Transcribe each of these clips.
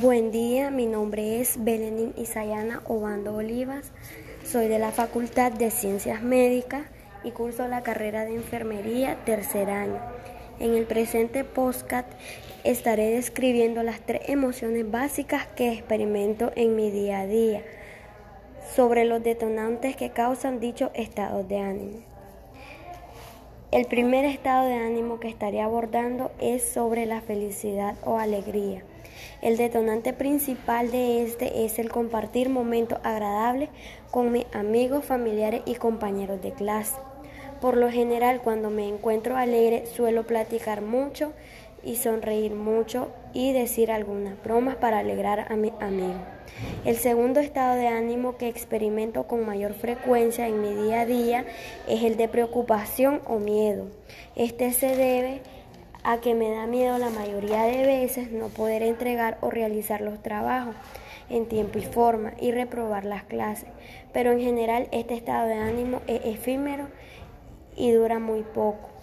Buen día, mi nombre es Belenín Isayana Obando Olivas. Soy de la Facultad de Ciencias Médicas y curso la carrera de Enfermería tercer año. En el presente postcat estaré describiendo las tres emociones básicas que experimento en mi día a día sobre los detonantes que causan dichos estados de ánimo. El primer estado de ánimo que estaré abordando es sobre la felicidad o alegría. El detonante principal de este es el compartir momentos agradables con mis amigos, familiares y compañeros de clase. Por lo general, cuando me encuentro alegre, suelo platicar mucho y sonreír mucho y decir algunas bromas para alegrar a mi amigo. El segundo estado de ánimo que experimento con mayor frecuencia en mi día a día es el de preocupación o miedo. Este se debe a que me da miedo la mayoría de veces no poder entregar o realizar los trabajos en tiempo y forma y reprobar las clases. Pero en general este estado de ánimo es efímero y dura muy poco.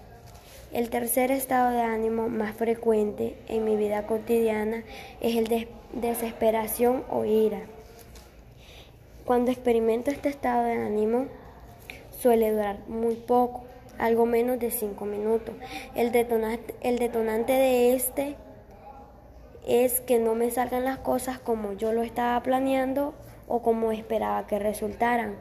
El tercer estado de ánimo más frecuente en mi vida cotidiana es el de desesperación o ira. Cuando experimento este estado de ánimo suele durar muy poco algo menos de 5 minutos. El detonante, el detonante de este es que no me salgan las cosas como yo lo estaba planeando o como esperaba que resultaran.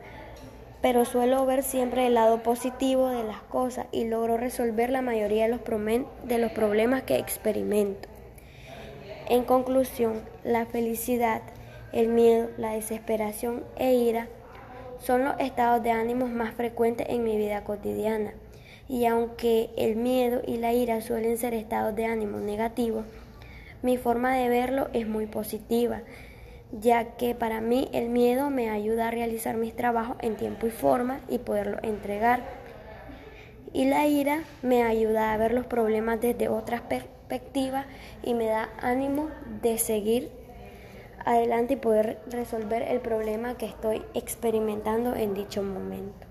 Pero suelo ver siempre el lado positivo de las cosas y logro resolver la mayoría de los, problemas que experimento. En conclusión, la felicidad, el miedo, la desesperación e ira son los estados de ánimo más frecuentes en mi vida cotidiana y aunque el miedo y la ira suelen ser estados de ánimo negativos, mi forma de verlo es muy positiva, ya que para mí el miedo me ayuda a realizar mis trabajos en tiempo y forma y poderlo entregar. Y la ira me ayuda a ver los problemas desde otras perspectivas y me da ánimo de seguir adelante y poder resolver el problema que estoy experimentando en dicho momento.